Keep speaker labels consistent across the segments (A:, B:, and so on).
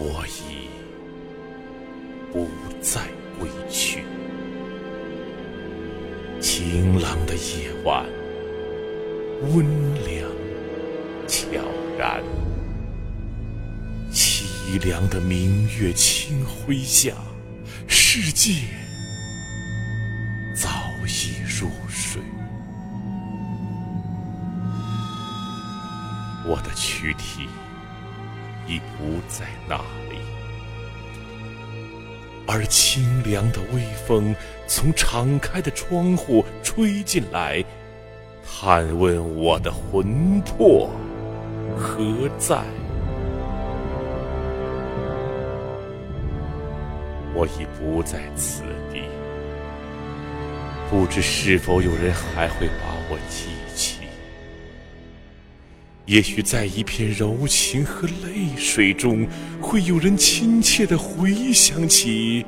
A: 我已不再归去。晴朗的夜晚，温凉悄然；凄凉的明月清辉下，世界早已入睡。我的躯体已不在那里，而清凉的微风从敞开的窗户吹进来，探问我的魂魄何在。我已不在此地，不知是否有人还会把我记起。也许在一片柔情和泪水中，会有人亲切地回想起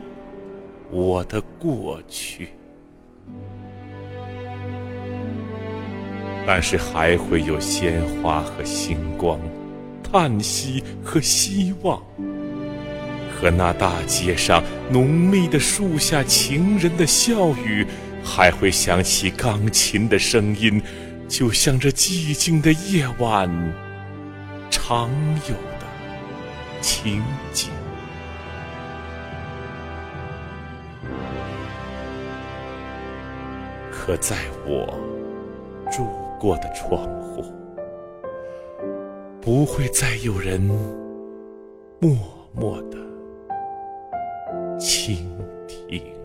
A: 我的过去。但是还会有鲜花和星光，叹息和希望，和那大街上浓密的树下情人的笑语，还会响起钢琴的声音。就像这寂静的夜晚常有的情景，可在我住过的窗户，不会再有人默默的倾听。